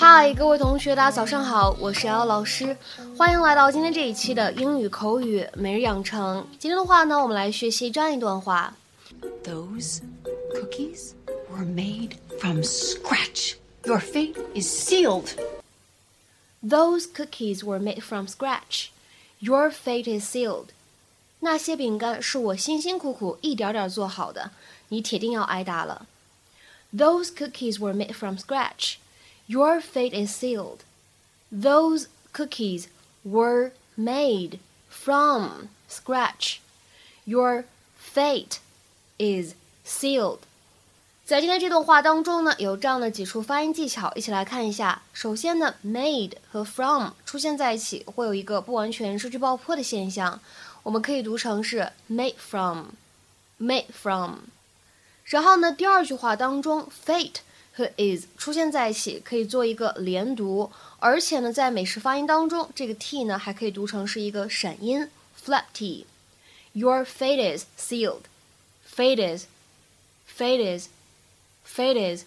嗨，各位同学，大家早上好，我是瑶老师，欢迎来到今天这一期的英语口语每日养成。今天的话呢，我们来学习这样一段话：Those cookies were made from scratch. Your fate is sealed. Those cookies were made from scratch. Your fate is sealed. 那些饼干是我辛辛苦苦一点点做好的，你铁定要挨打了。Those cookies were made from scratch. Your fate is sealed. Those cookies were made from scratch. Your fate is sealed. 在今天这段话当中呢，有这样的几处发音技巧，一起来看一下。首先呢，made 和 from 出现在一起，会有一个不完全失去爆破的现象，我们可以读成是 made from，made from。然后呢，第二句话当中，fate。 和 is 出现在一起，可以做一个连读，而且呢，在美式发音当中，这个 t 呢还可以读成是一个闪音 flat t。Your fate is sealed. Fate is, fate is, fate is，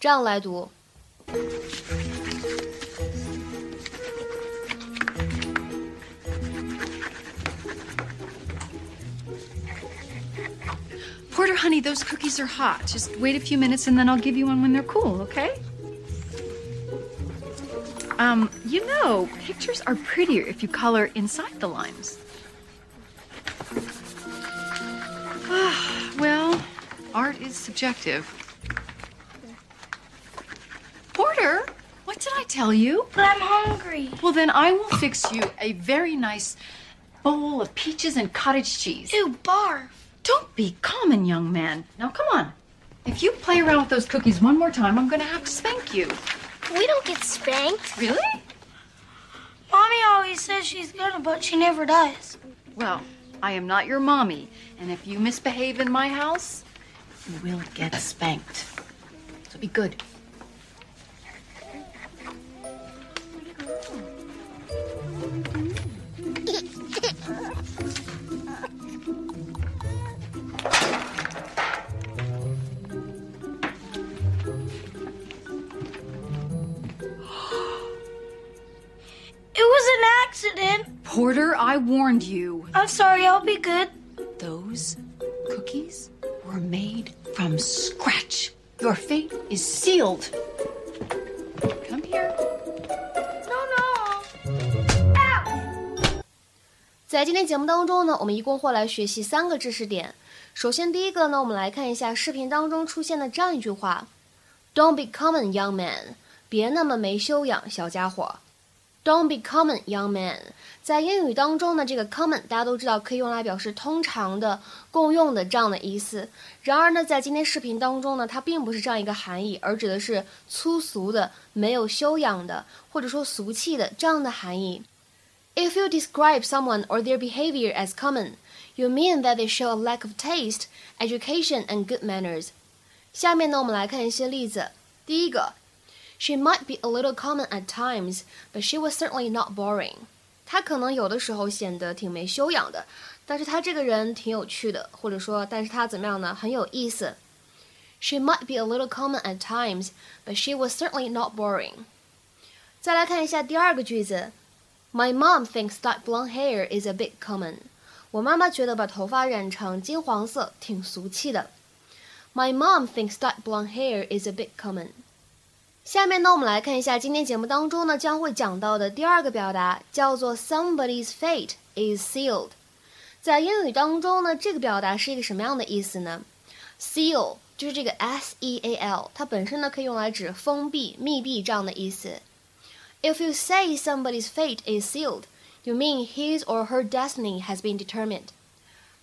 这样来读。Porter, honey, those cookies are hot. Just wait a few minutes and then I'll give you one when they're cool, okay? Um, you know, pictures are prettier if you color inside the lines. well, art is subjective. Porter, what did I tell you? But I'm hungry. Well, then I will fix you a very nice bowl of peaches and cottage cheese. Ew, barf. Don't be common, young man. Now, come on. If you play around with those cookies one more time, I'm going to have to spank you. We don't get spanked. Really? Mommy always says she's gonna, but she never does. Well, I am not your mommy, and if you misbehave in my house, you will get spanked. So be good. Porter, I warned you. I'm sorry, I'll be good. Those cookies were made from scratch. Your fate is sealed. Come here. No, no. 在今天节目当中呢，我们一共会来学习三个知识点。首先，第一个呢，我们来看一下视频当中出现的这样一句话：“Don't be common, young man。”别那么没修养，小家伙。Don't be common, young man。在英语当中呢，这个 common 大家都知道可以用来表示通常的、共用的这样的意思。然而呢，在今天视频当中呢，它并不是这样一个含义，而指的是粗俗的、没有修养的，或者说俗气的这样的含义。If you describe someone or their behavior as common, you mean that they show a lack of taste, education, and good manners。下面呢，我们来看一些例子。第一个。She might be a little common at times, but she was certainly not boring. 她可能有的时候显得挺没修养的，但是她这个人挺有趣的，或者说，但是她怎么样呢？很有意思。She might be a little common at times, but she was certainly not boring. 再来看一下第二个句子，My mom thinks that blonde hair is a bit common. 我妈妈觉得把头发染成金黄色挺俗气的。My mom thinks that blonde hair is a bit common. 下面呢，我们来看一下今天节目当中呢将会讲到的第二个表达，叫做 Somebody's fate is sealed。在英语当中呢，这个表达是一个什么样的意思呢？Seal 就是这个 S E A L，它本身呢可以用来指封闭、密闭这样的意思。If you say somebody's fate is sealed, you mean his or her destiny has been determined。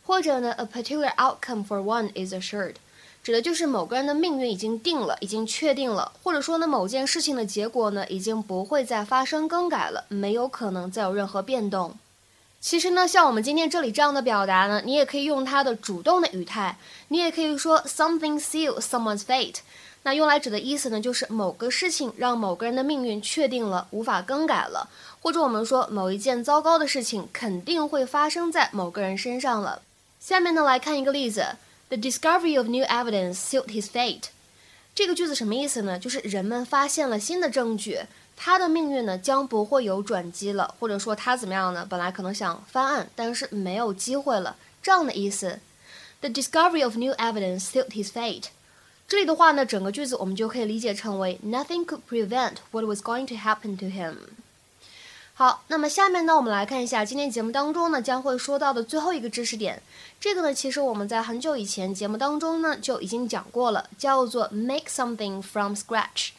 或者呢，a particular outcome for one is assured。 指的就是某个人的命运已经定了，已经确定了，或者说呢，某件事情的结果呢，已经不会再发生更改了，没有可能再有任何变动。其实呢，像我们今天这里这样的表达呢，你也可以用它的主动的语态，你也可以说 something seal someone's fate。那用来指的意思呢，就是某个事情让某个人的命运确定了，无法更改了，或者我们说某一件糟糕的事情肯定会发生在某个人身上了。下面呢，来看一个例子。The discovery of new evidence sealed his fate. 这个句子什么意思呢？就是人们发现了新的证据，他的命运呢将不会有转机了，或者说他怎么样呢？本来可能想翻案，但是没有机会了，这样的意思。The discovery of new evidence sealed his fate。这里的话呢，整个句子我们就可以理解成为 Nothing could prevent what was going to happen to him。 好，那么下面呢，我们来看一下今天节目当中呢将会说到的最后一个知识点。这个呢，其实我们在很久以前节目当中呢就已经讲过了，叫做 make something from scratch，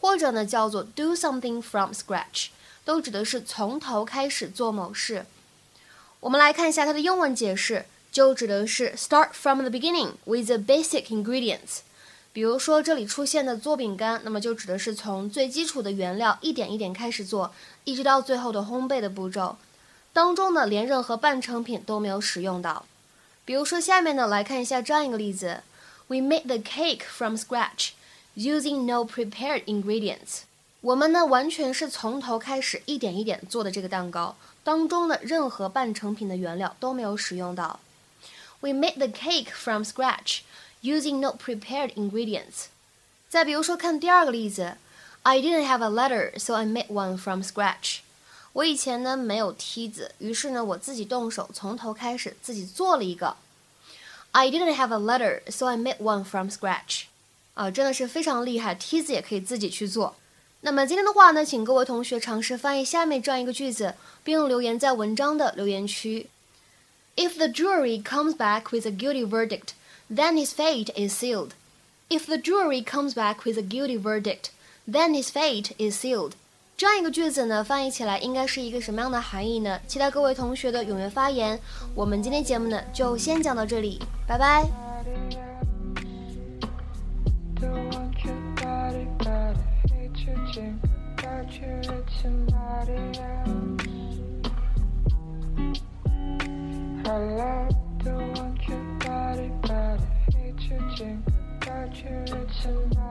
或者呢叫做 do something from scratch，都指的是从头开始做某事。我们来看一下它的英文解释，就指的是 start from the beginning with the basic ingredients。比如说这里出现的做饼干，那么就指的是从最基础的原料一点一点开始做，一直到最后的烘焙的步骤，当中呢连任何半成品都没有使用到。比如说下面呢来看一下这样一个例子：We made the cake from scratch using no prepared ingredients。我们呢完全是从头开始一点一点做的这个蛋糕，当中的任何半成品的原料都没有使用到。We made the cake from scratch。using no prepared ingredients。再比如说，看第二个例子，I didn't have a ladder, so I made one from scratch。我以前呢没有梯子，于是呢我自己动手从头开始自己做了一个。I didn't have a ladder, so I made one from scratch。啊，真的是非常厉害，梯子也可以自己去做。那么今天的话呢，请各位同学尝试翻译下面这样一个句子，并留言在文章的留言区。If the jury comes back with a guilty verdict, then his fate is sealed. If the jury comes back with a guilty verdict, then his fate is sealed. 这样一个句子呢，翻译起来应该是一个什么样的含义呢？期待各位同学的踊跃发言。我们今天节目呢，就先讲到这里，拜拜。Got Else.